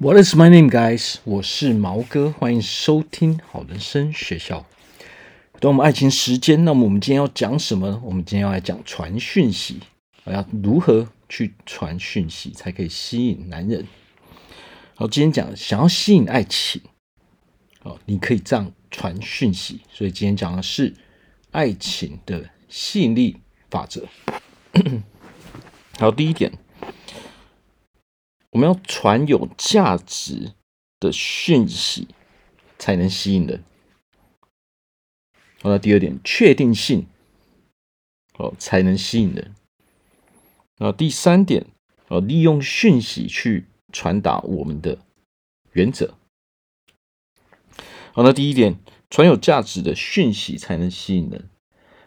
What is my name, guys？我是毛哥，欢迎收听好人生学校。等我们爱情时间，那么我们今天要讲什么呢？我们今天要来讲传讯息，我要如何去传讯息才可以吸引男人？好，今天讲想要吸引爱情，好，你可以这样传讯息。所以今天讲的是爱情的吸引力法则。好，第一点。我们要传有价值的讯息，才能吸引人。好，那第二点，确定性，哦，才能吸引人。那，第三点，哦，利用讯息去传达我们的原则。好，那第一点，传有价值的讯息才能吸引人。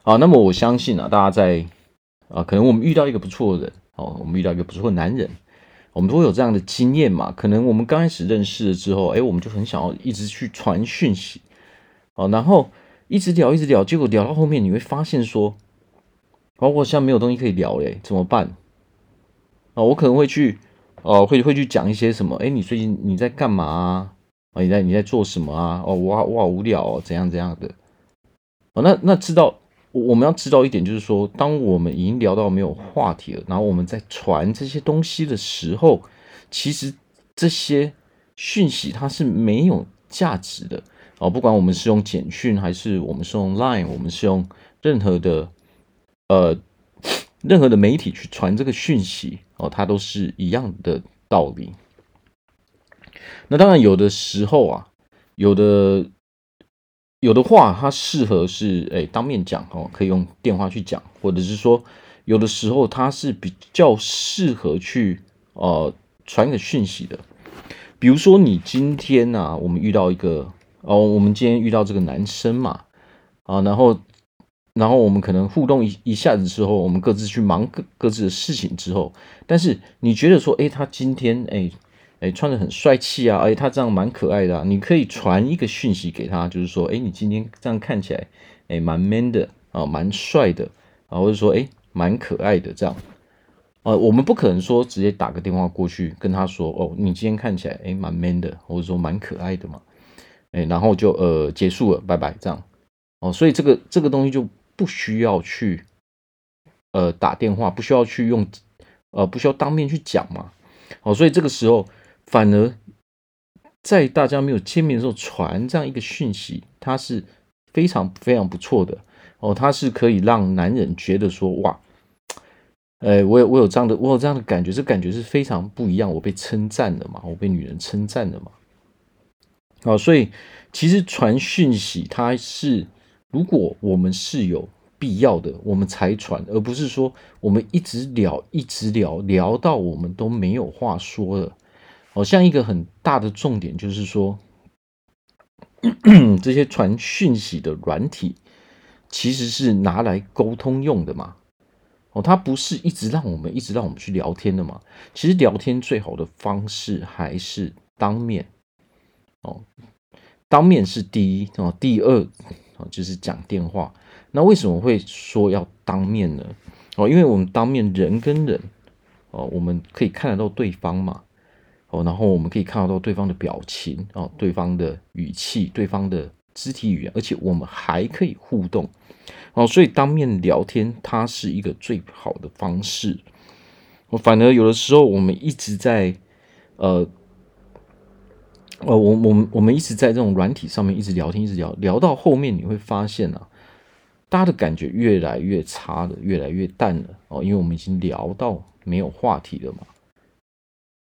好，那么我相信啊，大家在啊，可能我们遇到一个不错的人，哦，我们遇到一个不错的男人。我们都会有这样的经验嘛？可能我们刚开始认识了之后，哎，我们就很想要一直去传讯息，哦，然后一直聊，一直聊，结果聊到后面，你会发现说，哦，我现在没有东西可以聊嘞，怎么办？哦，我可能会去，哦，会会去讲一些什么？哎，你最近你在干嘛啊？哦，你在你在做什么啊？哦，我我好无聊哦，怎样怎样的？哦，那那知道。我们要知道一点，就是说，当我们已经聊到没有话题了，然后我们在传这些东西的时候，其实这些讯息它是没有价值的哦。不管我们是用简讯，还是我们是用 Line，我们是用任何的呃任何的媒体去传这个讯息哦，它都是一样的道理。那当然，有的时候啊，有的。有的话，它适合是诶当面讲哦，可以用电话去讲，或者是说，有的时候它是比较适合去呃传一个讯息的。比如说，你今天啊，我们遇到一个哦，我们今天遇到这个男生嘛，啊，然后然后我们可能互动一一下子之后，我们各自去忙各各自的事情之后，但是你觉得说，诶，他今天诶。哎，穿的很帅气啊！哎，他这样蛮可爱的啊。你可以传一个讯息给他，就是说，哎，你今天这样看起来，哎，蛮 man 的啊，蛮帅的啊，或者说，哎，蛮可爱的这样。呃，我们不可能说直接打个电话过去跟他说，哦，你今天看起来，哎，蛮 man 的，或者说蛮可爱的嘛。哎，然后就呃结束了，拜拜这样。哦，所以这个这个东西就不需要去呃打电话，不需要去用呃不需要当面去讲嘛。哦，所以这个时候。反而在大家没有见面的时候传这样一个讯息，它是非常非常不错的哦，它是可以让男人觉得说哇，哎，我有我有这样的我有这样的感觉，这感觉是非常不一样，我被称赞了嘛，我被女人称赞了嘛，哦，所以其实传讯息它是，如果我们是有必要的，我们才传，而不是说我们一直聊一直聊聊到我们都没有话说了。好像一个很大的重点就是说，这些传讯息的软体其实是拿来沟通用的嘛。哦，它不是一直让我们一直让我们去聊天的嘛。其实聊天最好的方式还是当面。哦，当面是第一哦，第二哦就是讲电话。那为什么会说要当面呢？哦，因为我们当面人跟人哦，我们可以看得到对方嘛。哦，然后我们可以看得到对方的表情哦，对方的语气，对方的肢体语言，而且我们还可以互动哦，所以当面聊天它是一个最好的方式。我，反而有的时候我们一直在呃呃，我我们我们一直在这种软体上面一直聊天，一直聊聊到后面，你会发现啊，大家的感觉越来越差了，越来越淡了哦，因为我们已经聊到没有话题了嘛。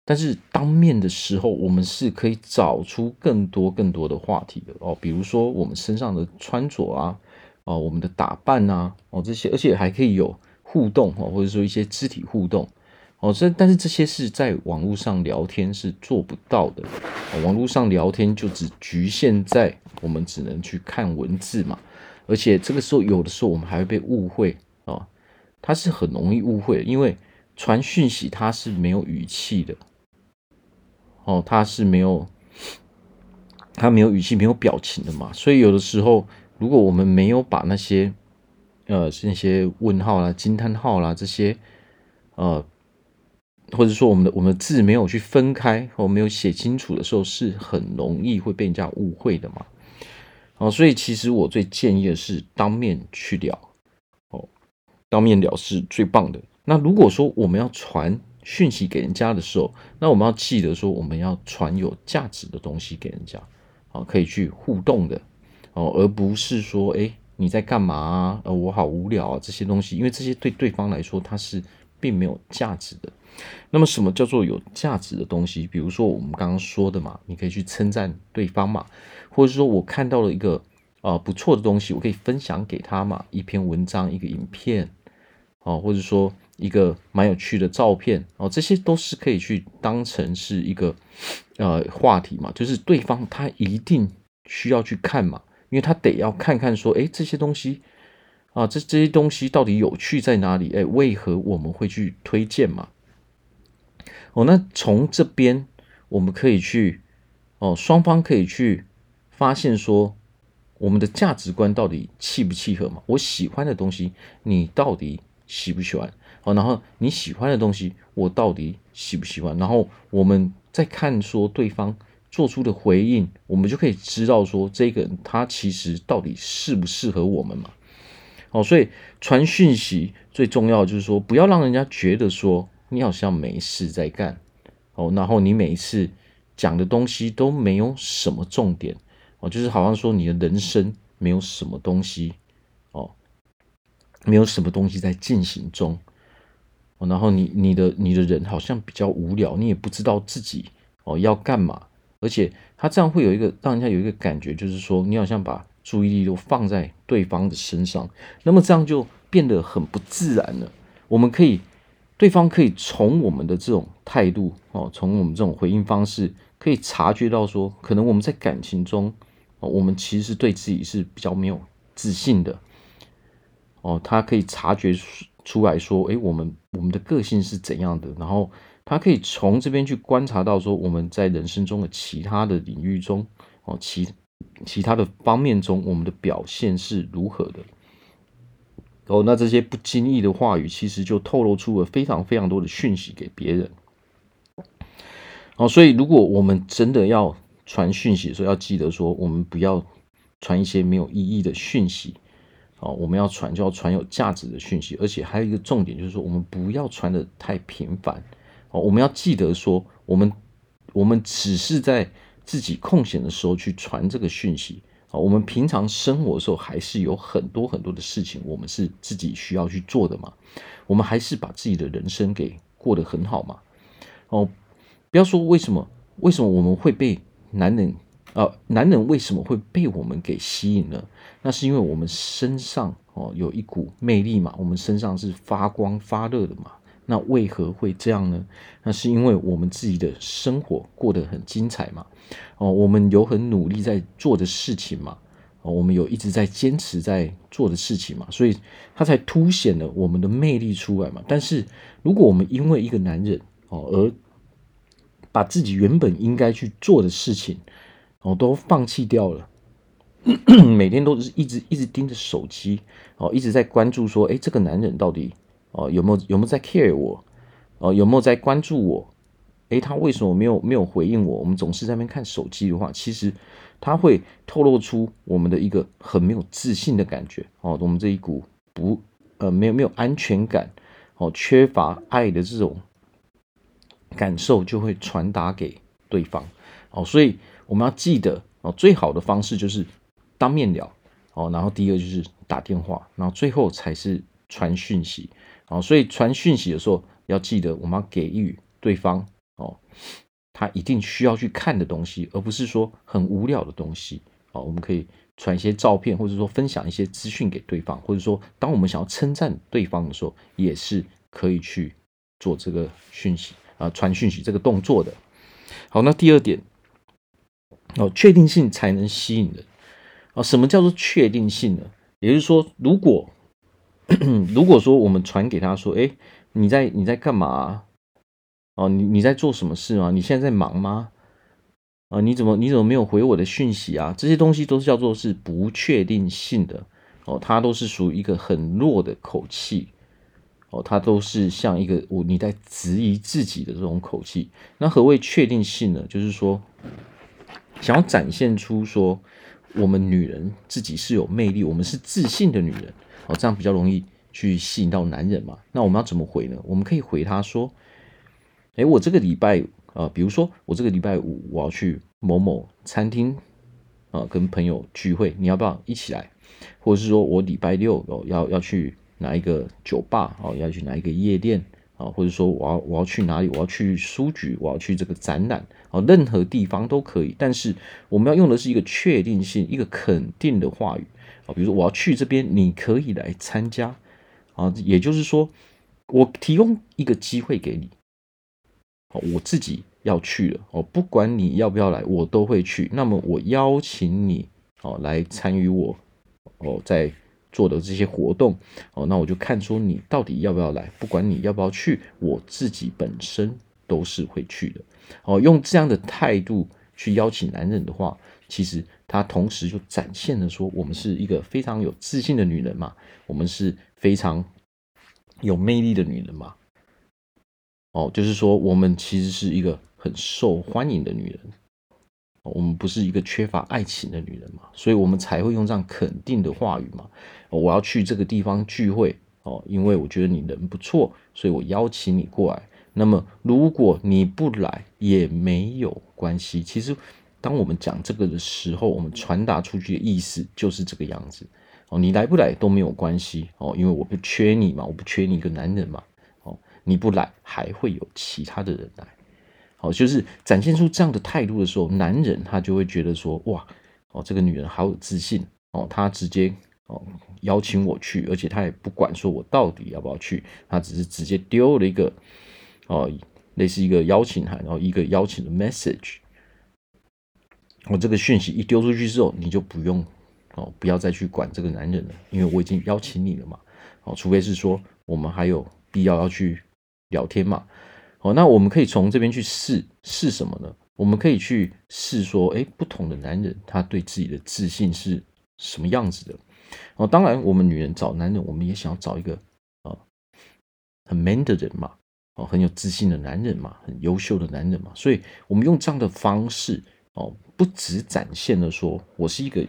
但是当面的时候，我们是可以找出更多更多的话题的哦，比如说我们身上的穿着啊，哦，我们的打扮啊，哦这些，而且还可以有互动哦，或者说一些肢体互动哦，这但是这些是在网络上聊天是做不到的，网络上聊天就只局限在我们只能去看文字嘛，而且这个时候有的时候我们还会被误会哦，它是很容易误会，因为传讯息它是没有语气的。哦，他是没有，他没有语气、没有表情的嘛，所以有的时候，如果我们没有把那些，呃，那些问号啦、惊叹号啦这些，呃，或者说我们的我们的字没有去分开，或没有写清楚的时候，是很容易会被人家误会的嘛。哦，所以其实我最建议的是当面去聊，哦，当面聊是最棒的。那如果说我们要传讯息给人家的时候，那我们要记得说，我们要传有价值的东西给人家，啊，可以去互动的，哦，而不是说，哎，你在干嘛啊？呃，我好无聊啊，这些东西，因为这些对对方来说，它是并没有价值的。那么，什么叫做有价值的东西？比如说我们刚刚说的嘛，你可以去称赞对方嘛，或者说我看到了一个啊、不错的东西，我可以分享给他嘛，一篇文章、一个影片，哦，或者说一个蛮有趣的照片，哦，这些都是可以去当成是一个呃话题嘛，就是对方他一定需要去看嘛，因为他得要看看说，诶，这些东西啊，这这些东西到底有趣在哪里？诶，为何我们会去推荐嘛？哦，那从这边我们可以去哦，双方可以去发现说，我们的价值观到底契不契合嘛？我喜欢的东西，你到底喜不喜欢？哦，然后你喜欢的东西，我到底喜不喜欢？然后我们再看说对方做出的回应，我们就可以知道说这个人他其实到底适不适合我们嘛？哦，所以传讯息最重要的就是说，不要让人家觉得说。你好像没事在干哦，然后你每一次讲的东西都没有什么重点哦，就是好像说你的人生没有什么东西哦，没有什么东西在进行中，然后你你的你的人好像比较无聊，你也不知道自己哦要干嘛，而且他这样会有一个让人家有一个感觉，就是说你好像把注意力都放在对方的身上，那么这样就变得很不自然了。我们可以。对方可以从我们的这种态度哦，从我们这种回应方式，可以察觉到说，可能我们在感情中哦，我们其实对自己是比较没有自信的哦。他可以察觉出来说，诶，我们我们的个性是怎样的？然后他可以从这边去观察到说，我们在人生中的其他的领域中哦，其其他的方面中，我们的表现是如何的。哦，那这些不经意的话语，其实就透露出了非常非常多的讯息给别人。哦，所以如果我们真的要传讯息的时候，要记得说，我们不要传一些没有意义的讯息。哦，我们要传就要传有价值的讯息，而且还有一个重点就是说，我们不要传的太频繁。哦，我们要记得说，我们我们只是在自己空闲的时候去传这个讯息。啊我们平常生活的时候，还是有很多很多的事情，我们是自己需要去做的嘛。我们还是把自己的人生给过得很好嘛。哦，不要说为什么，为什么我们会被男人呃，男人为什么会被我们给吸引呢？那是因为我们身上哦有一股魅力嘛，我们身上是发光发热的嘛。那为何会这样呢？那是因为我们自己的生活过得很精彩嘛。哦，我们有很努力在做的事情嘛。哦，我们有一直在坚持在做的事情嘛，所以它才凸显了我们的魅力出来嘛。但是如果我们因为一个男人哦而把自己原本应该去做的事情哦都放弃掉了，每天都是一直一直盯着手机哦，一直在关注说，诶，这个男人到底。哦，有没有有没有在 care 我？哦，有没有在关注我？诶，他为什么没有没有回应我？我们总是在那边看手机的话，其实他会透露出我们的一个很没有自信的感觉。哦，我们这一股不呃没有没有安全感，哦，缺乏爱的这种感受就会传达给对方。哦，所以我们要记得哦，最好的方式就是当面聊。哦，然后第二就是打电话，然后最后才是传讯息。哦，所以传讯息的时候要记得，我们要给予对方哦，他一定需要去看的东西，而不是说很无聊的东西。哦，我们可以传一些照片，或者说分享一些资讯给对方，或者说当我们想要称赞对方的时候，也是可以去做这个讯息啊，传讯息这个动作的。好，那第二点哦，确定性才能吸引人哦。什么叫做确定性呢？也就是说，如果 如果说我们传给他说，哎，你在你在干嘛？哦，你你在做什么事吗？你现在在忙吗？啊，你怎么你怎么没有回我的讯息啊？这些东西都是叫做是不确定性的哦，它都是属于一个很弱的口气哦，它都是像一个我你在质疑自己的这种口气。那何谓确定性呢？就是说，想要展现出说我们女人自己是有魅力，我们是自信的女人哦，这样比较容易去吸引到男人嘛。那我们要怎么回呢？我们可以回他说：“诶，我这个礼拜啊、呃，比如说我这个礼拜五我要去某某餐厅啊、呃，跟朋友聚会，你要不要一起来？或者是说我礼拜六哦要要去。”哪一个酒吧哦，要去哪一个夜店啊，或者说我要我要去哪里？我要去书局，我要去这个展览啊，任何地方都可以。但是我们要用的是一个确定性、一个肯定的话语啊，比如说我要去这边，你可以来参加啊，也就是说，我提供一个机会给你，我自己要去了哦，不管你要不要来，我都会去。那么我邀请你哦来参与我哦在。做的这些活动哦，那我就看出你到底要不要来。不管你要不要去，我自己本身都是会去的。哦，用这样的态度去邀请男人的话，其实他同时就展现了说，我们是一个非常有自信的女人嘛，我们是非常有魅力的女人嘛。哦，就是说我们其实是一个很受欢迎的女人。我们不是一个缺乏爱情的女人嘛，所以我们才会用这样肯定的话语嘛。我要去这个地方聚会哦，因为我觉得你人不错，所以我邀请你过来。那么如果你不来也没有关系。其实，当我们讲这个的时候，我们传达出去的意思就是这个样子哦。你来不来都没有关系哦，因为我不缺你嘛，我不缺你一个男人嘛。哦，你不来还会有其他的人来。哦，就是展现出这样的态度的时候，男人他就会觉得说，哇，哦，这个女人好有自信哦，她直接哦邀请我去，而且他也不管说我到底要不要去，他只是直接丢了一个哦类似一个邀请函，然后一个邀请的 message。我这个讯息一丢出去之后，你就不用哦不要再去管这个男人了，因为我已经邀请你了嘛。哦，除非是说我们还有必要要去聊天嘛。哦，那我们可以从这边去试试什么呢？我们可以去试说，哎，不同的男人他对自己的自信是什么样子的？哦，当然，我们女人找男人，我们也想要找一个啊很 man 的人嘛，哦，很有自信的男人嘛，很优秀的男人嘛。所以，我们用这样的方式，哦，不只展现了说我是一个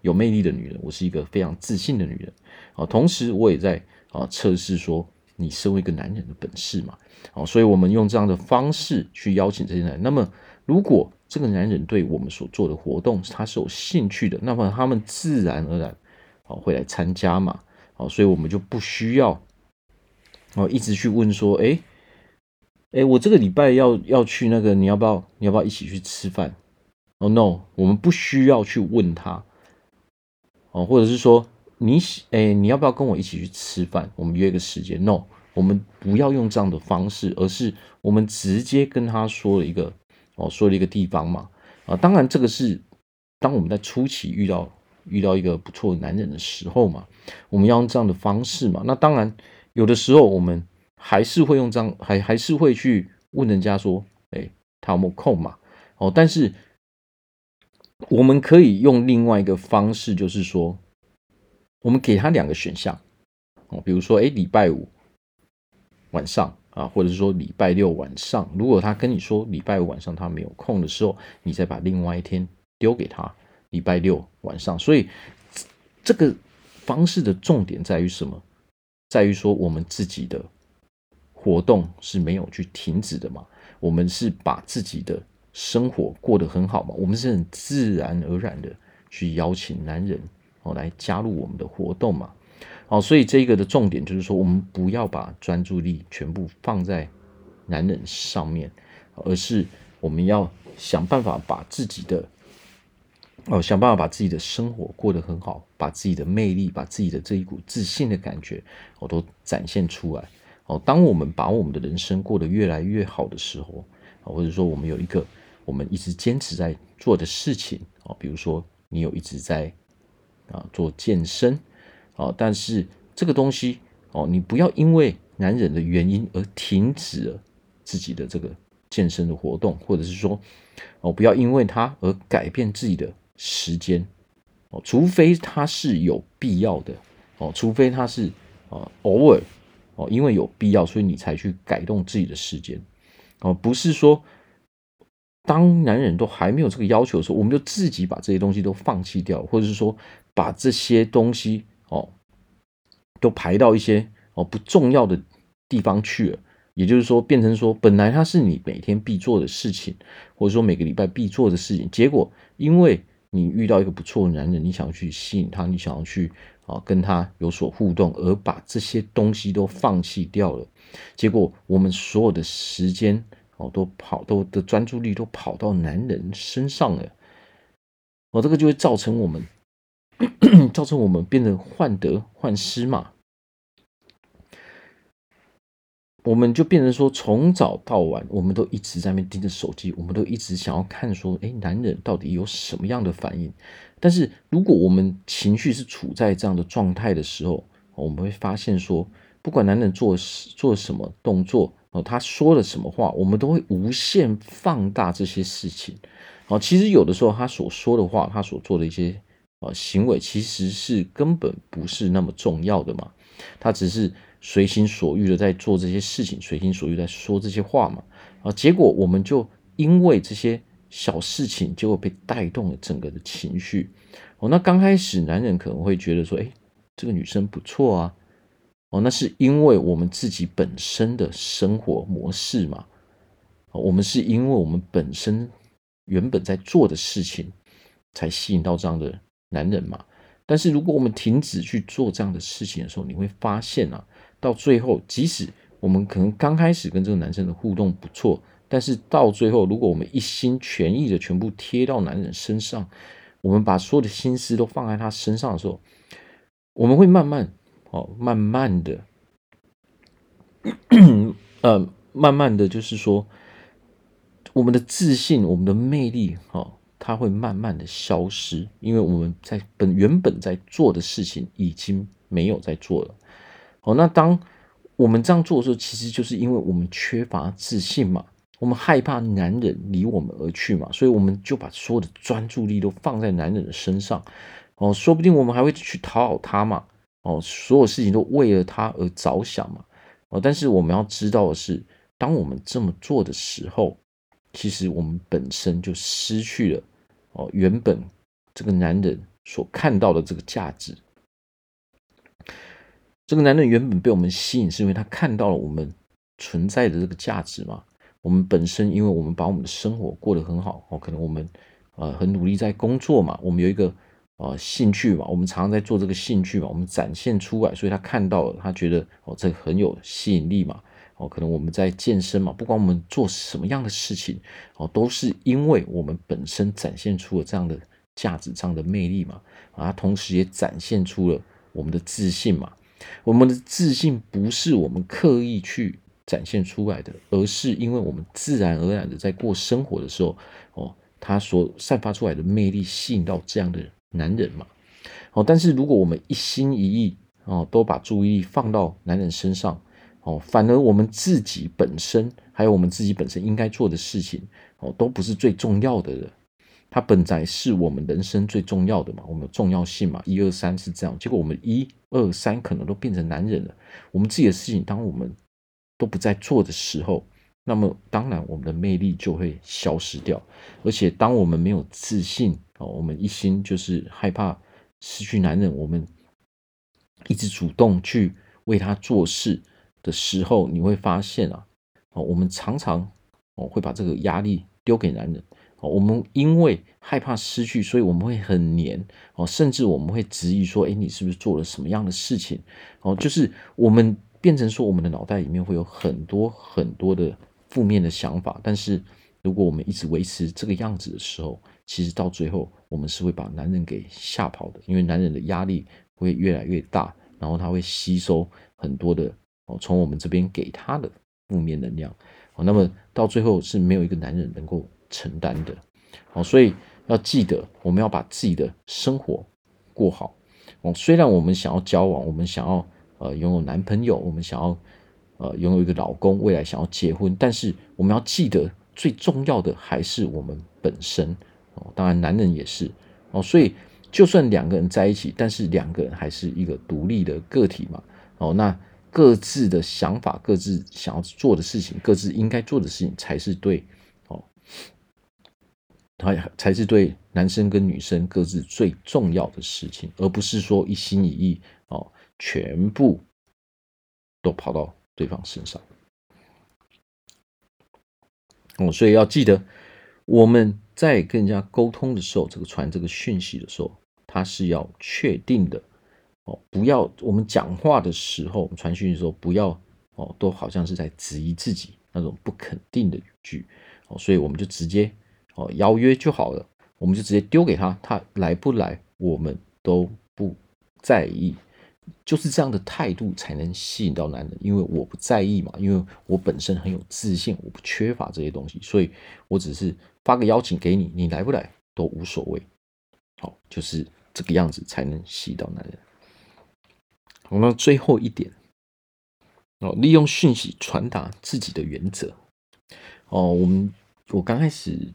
有魅力的女人，我是一个非常自信的女人，啊，同时我也在啊测试说。你身为一个男人的本事嘛，哦，所以我们用这样的方式去邀请这些男人。那么，如果这个男人对我们所做的活动他是有兴趣的，那么他们自然而然哦会来参加嘛，哦，所以我们就不需要哦一直去问说，哎，哎，我这个礼拜要要去那个，你要不要你要不要一起去吃饭？哦，no，我们不需要去问他，哦，或者是说。你哎，你要不要跟我一起去吃饭？我们约个时间。No，我们不要用这样的方式，而是我们直接跟他说了一个哦，说了一个地方嘛。啊，当然这个是当我们在初期遇到遇到一个不错的男人的时候嘛，我们要用这样的方式嘛。那当然有的时候我们还是会用这样，还还是会去问人家说，哎，他有没有空嘛？哦，但是我们可以用另外一个方式，就是说。我们给他两个选项哦，比如说，哎，礼拜五晚上啊，或者是说礼拜六晚上，如果他跟你说礼拜五晚上他没有空的时候，你再把另外一天丢给他，礼拜六晚上。所以这个方式的重点在于什么？在于说我们自己的活动是没有去停止的嘛，我们是把自己的生活过得很好嘛，我们是很自然而然的去邀请男人。哦，来加入我们的活动嘛？好，所以这个的重点就是说，我们不要把专注力全部放在男人上面，而是我们要想办法把自己的哦，想办法把自己的生活过得很好，把自己的魅力，把自己的这一股自信的感觉，我都展现出来。哦，当我们把我们的人生过得越来越好的时候，或者说我们有一个我们一直坚持在做的事情，哦，比如说你有一直在。啊，做健身，啊，但是这个东西哦，你不要因为男人的原因而停止了自己的这个健身的活动，或者是说哦，不要因为他而改变自己的时间。哦，除非他是有必要的。哦，除非他是啊偶尔哦，因为有必要，所以你才去改动自己的时间。哦，不是说当男人都还没有这个要求的时候，我们就自己把这些东西都放弃掉，或者是说把这些东西哦都排到一些哦不重要的地方去了。也就是说，变成说，本来它是你每天必做的事情，或者说每个礼拜必做的事情，结果因为你遇到一个不错的男人，你想要去吸引他，你想要去啊跟他有所互动，而把这些东西都放弃掉了，结果我们所有的时间哦都跑都的专注力都跑到男人身上了，哦，这个就会造成我们 造成我们变得患得患失嘛。我们就变成说，从早到晚，我们都一直在那边盯着手机，我们都一直想要看说，哎，男人到底有什么样的反应？但是如果我们情绪是处在这样的状态的时候，我们会发现说，不管男人做做什么动作，哦，他说了什么话，我们都会无限放大这些事情。哦，其实有的时候他所说的话，他所做的一些呃行为，其实是根本不是那么重要的嘛，他只是。随心所欲的在做这些事情，随心所欲在说这些话嘛，啊，结果我们就因为这些小事情，结果被带动了整个的情绪。哦，那刚开始男人可能会觉得说，哎，这个女生不错啊，哦，那是因为我们自己本身的生活模式嘛，我们是因为我们本身原本在做的事情，才吸引到这样的男人嘛。但是如果我们停止去做这样的事情的时候，你会发现啊。到最后，即使我们可能刚开始跟这个男生的互动不错，但是到最后，如果我们一心全意的全部贴到男人身上，我们把所有的心思都放在他身上的时候，我们会慢慢哦，慢慢的，呃，慢慢的就是说，我们的自信、我们的魅力，哦，它会慢慢的消失，因为我们在本原本在做的事情已经没有在做了。哦，那当我们这样做的时候，其实就是因为我们缺乏自信嘛，我们害怕男人离我们而去嘛，所以我们就把所有的专注力都放在男人的身上。哦，说不定我们还会去讨好他嘛。哦，所有事情都为了他而着想嘛。哦，但是我们要知道的是，当我们这么做的时候，其实我们本身就失去了哦，原本这个男人所看到的这个价值。这个男人原本被我们吸引，是因为他看到了我们存在的这个价值嘛。我们本身，因为我们把我们的生活过得很好哦，可能我们呃很努力在工作嘛，我们有一个呃兴趣嘛，我们常常在做这个兴趣嘛，我们展现出来，所以他看到了，他觉得哦这很有吸引力嘛。哦，可能我们在健身嘛，不管我们做什么样的事情哦，都是因为我们本身展现出了这样的价值、这样的魅力嘛。啊，同时也展现出了我们的自信嘛。我们的自信不是我们刻意去展现出来的，而是因为我们自然而然的在过生活的时候，哦，他所散发出来的魅力吸引到这样的男人嘛，哦，但是如果我们一心一意哦，都把注意力放到男人身上，哦，反而我们自己本身还有我们自己本身应该做的事情，哦，都不是最重要的了。它本来是我们人生最重要的嘛，我们的重要性嘛，一二三是这样。结果我们一二三可能都变成男人了。我们自己的事情，当我们都不再做的时候，那么当然我们的魅力就会消失掉。而且当我们没有自信哦，我们一心就是害怕失去男人，我们一直主动去为他做事的时候，你会发现啊，哦，我们常常哦会把这个压力丢给男人。哦我们因为害怕失去，所以我们会很黏哦，甚至我们会质疑说：“哎，你是不是做了什么样的事情？”哦，就是我们变成说，我们的脑袋里面会有很多很多的负面的想法。但是，如果我们一直维持这个样子的时候，其实到最后，我们是会把男人给吓跑的，因为男人的压力会越来越大，然后他会吸收很多的哦，从我们这边给他的负面能量哦，那么到最后是没有一个男人能够。承担的，哦，所以要记得，我们要把自己的生活过好。哦，虽然我们想要交往，我们想要呃拥有男朋友，我们想要呃拥有一个老公，未来想要结婚，但是我们要记得，最重要的还是我们本身。哦，当然男人也是。哦，所以就算两个人在一起，但是两个人还是一个独立的个体嘛。哦，那各自的想法、各自想要做的事情、各自应该做的事情才是对，他才是对男生跟女生各自最重要的事情，而不是说一心一意哦，全部都跑到对方身上。哦，所以要记得我们在跟人家沟通的时候，这个传这个讯息的时候，它是要确定的。哦，不要我们讲话的时候，我们传讯息的时候，不要哦，都好像是在质疑自己那种不肯定的语句哦，所以我们就直接哦邀约就好了，我们就直接丢给他，他来不来我们都不在意，就是这样的态度才能吸引到男人，因为我不在意嘛，因为我本身很有自信，我不缺乏这些东西，所以我只是发个邀请给你，你来不来都无所谓，好，就是这个样子才能吸引到男人。我们最后一点哦，利用讯息传达自己的原则哦。我们我刚开始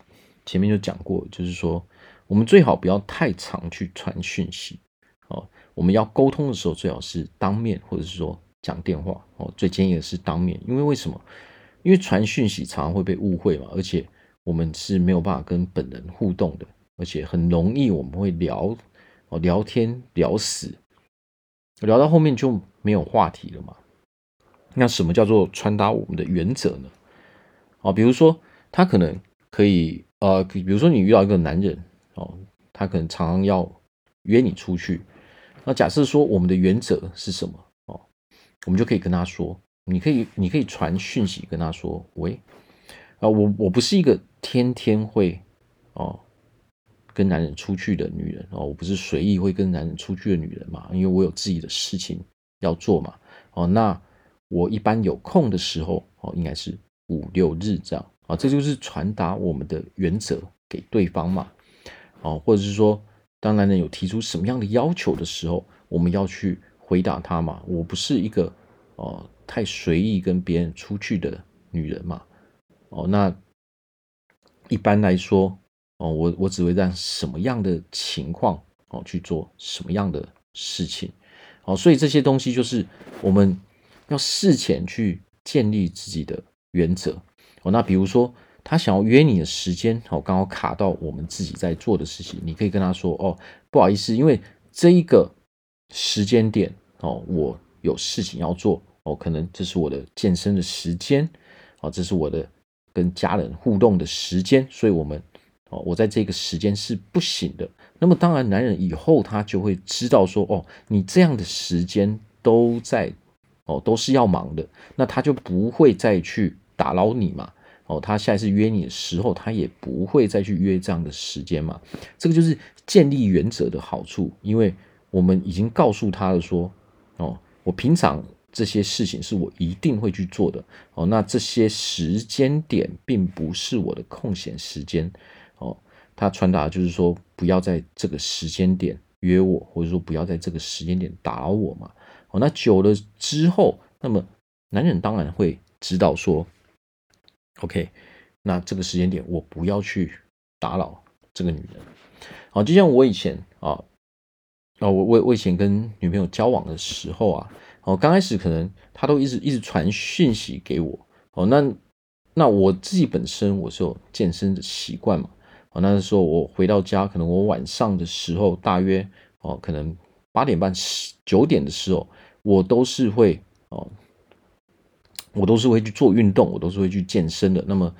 前面就讲过，就是说我们最好不要太常去传讯息哦。我们要沟通的时候，最好是当面或者是说讲电话哦。最建议的是当面，因为为什么？因为传讯息常常会被误会嘛，而且我们是没有办法跟本人互动的，而且很容易我们会聊哦，聊天聊死。聊到后面就没有话题了嘛？那什么叫做传达我们的原则呢？哦，比如说他可能可以呃，比如说你遇到一个男人哦，他可能常常要约你出去。那假设说我们的原则是什么哦？我们就可以跟他说，你可以你可以传讯息跟他说，喂，啊，我我不是一个天天会哦。跟男人出去的女人哦，我不是随意会跟男人出去的女人嘛，因为我有自己的事情要做嘛。哦，那我一般有空的时候哦，应该是五六日这样啊，这就是传达我们的原则给对方嘛。哦，或者是说，当男人有提出什么样的要求的时候，我们要去回答他嘛。我不是一个哦太随意跟别人出去的女人嘛。哦，那一般来说。哦，我我只会在什么样的情况哦去做什么样的事情，哦，所以这些东西就是我们要事前去建立自己的原则哦。那比如说他想要约你的时间哦，刚好卡到我们自己在做的事情，你可以跟他说哦，不好意思，因为这一个时间点哦，我有事情要做哦，可能这是我的健身的时间哦，这是我的跟家人互动的时间，所以我们。哦，我在这个时间是不行的。那么当然，男人以后他就会知道说，哦，你这样的时间都在，哦，都是要忙的，那他就不会再去打扰你嘛。哦，他下一次约你的时候，他也不会再去约这样的时间嘛。这个就是建立原则的好处，因为我们已经告诉他了说，哦，我平常这些事情是我一定会去做的。哦，那这些时间点并不是我的空闲时间。哦，他传达就是说，不要在这个时间点约我，或者说不要在这个时间点打扰我嘛。哦，那久了之后，那么男人当然会知道说，OK，那这个时间点我不要去打扰这个女人。好，就像我以前啊，啊，我我我以前跟女朋友交往的时候啊，哦，刚开始可能她都一直一直传讯息给我。哦，那那我自己本身我是有健身的习惯嘛。哦那时候我回到家，可能我晚上的时候，大约哦，可能八点半、十九点的时候，我都是会哦，我都是会去做运动，我都是会去健身的。那么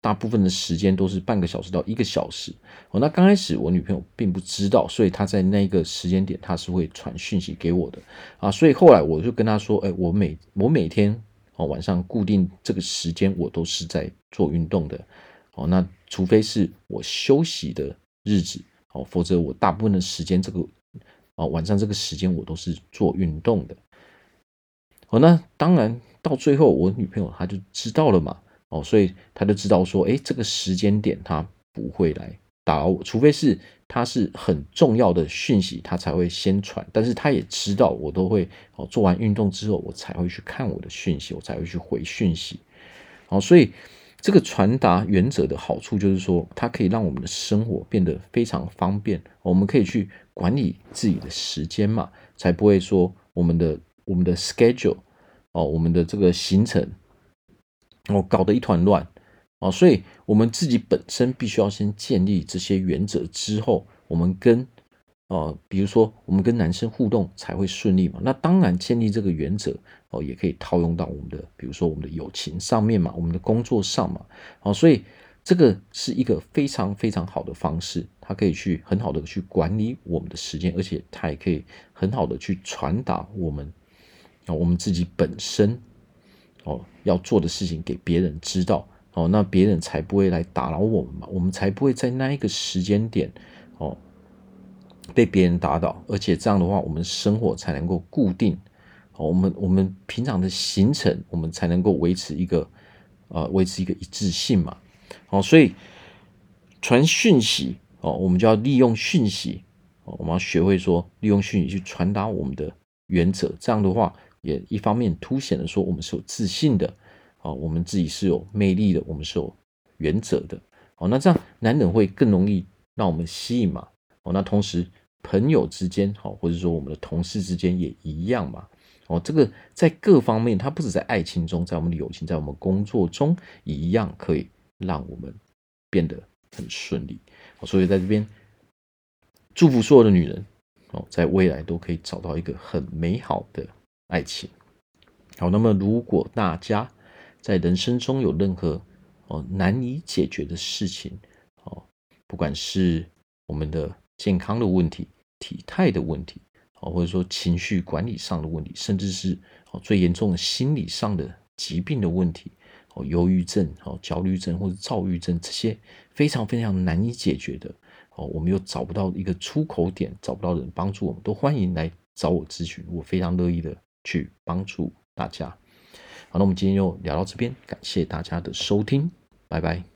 大部分的时间都是半个小时到一个小时。哦，那刚开始我女朋友并不知道，所以她在那个时间点，她是会传讯息给我的啊。所以后来我就跟她说：“哎，我每我每天哦晚上固定这个时间，我都是在做运动的。”哦，那除非是我休息的日子，哦，否则我大部分的时间，这个，哦，晚上这个时间我都是做运动的。哦，那当然到最后我女朋友她就知道了嘛，哦，所以她就知道说，诶，这个时间点她不会来打扰我，除非是她是很重要的讯息，她才会先传。但是她也知道我都会，哦，做完运动之后我才会去看我的讯息，我才会去回讯息。哦，所以。这个传达原则的好处就是说，它可以让我们的生活变得非常方便。我们可以去管理自己的时间嘛，才不会说我们的我们的 schedule 哦，我们的这个行程哦搞得一团乱哦，所以我们自己本身必须要先建立这些原则之后，我们跟哦，比如说我们跟男生互动才会顺利嘛。那当然建立这个原则哦，也可以套用到我们的，比如说我们的友情上面嘛，我们的工作上嘛。哦，所以。这个是一个非常非常好的方式，它可以去很好的去管理我们的时间，而且它也可以很好的去传达我们啊我们自己本身哦要做的事情给别人知道哦，那别人才不会来打扰我们嘛，我们才不会在那一个时间点哦被别人打扰，而且这样的话，我们生活才能够固定哦，我们我们平常的行程，我们才能够维持一个呃维持一个一致性嘛。哦，所以传讯息哦，我们就要利用讯息哦，我们要学会说利用讯息去传达我们的原则。这样的话，也一方面凸显了说我们是有自信的哦，我们自己是有魅力的，我们是有原则的哦。那这样男人会更容易让我们吸引嘛？哦，那同时朋友之间哦，或者说我们的同事之间也一样嘛？哦，这个在各方面，它不止在爱情中，在我们的友情，在我们工作中一样可以。让我们变得很顺利，所以在这边祝福所有的女人哦，在未来都可以找到一个很美好的爱情。好，那么如果大家在人生中有任何哦难以解决的事情哦，不管是我们的健康的问题、体态的问题哦，或者说情绪管理上的问题，甚至是哦最严重的心理上的疾病的问题。哦，忧郁症、哦，焦虑症或者躁郁症这些非常非常难以解决的哦，我们又找不到一个出口点，找不到人帮助我们，都欢迎来找我咨询，我非常乐意的去帮助大家。好，那我们今天就聊到这边，感谢大家的收听，拜拜。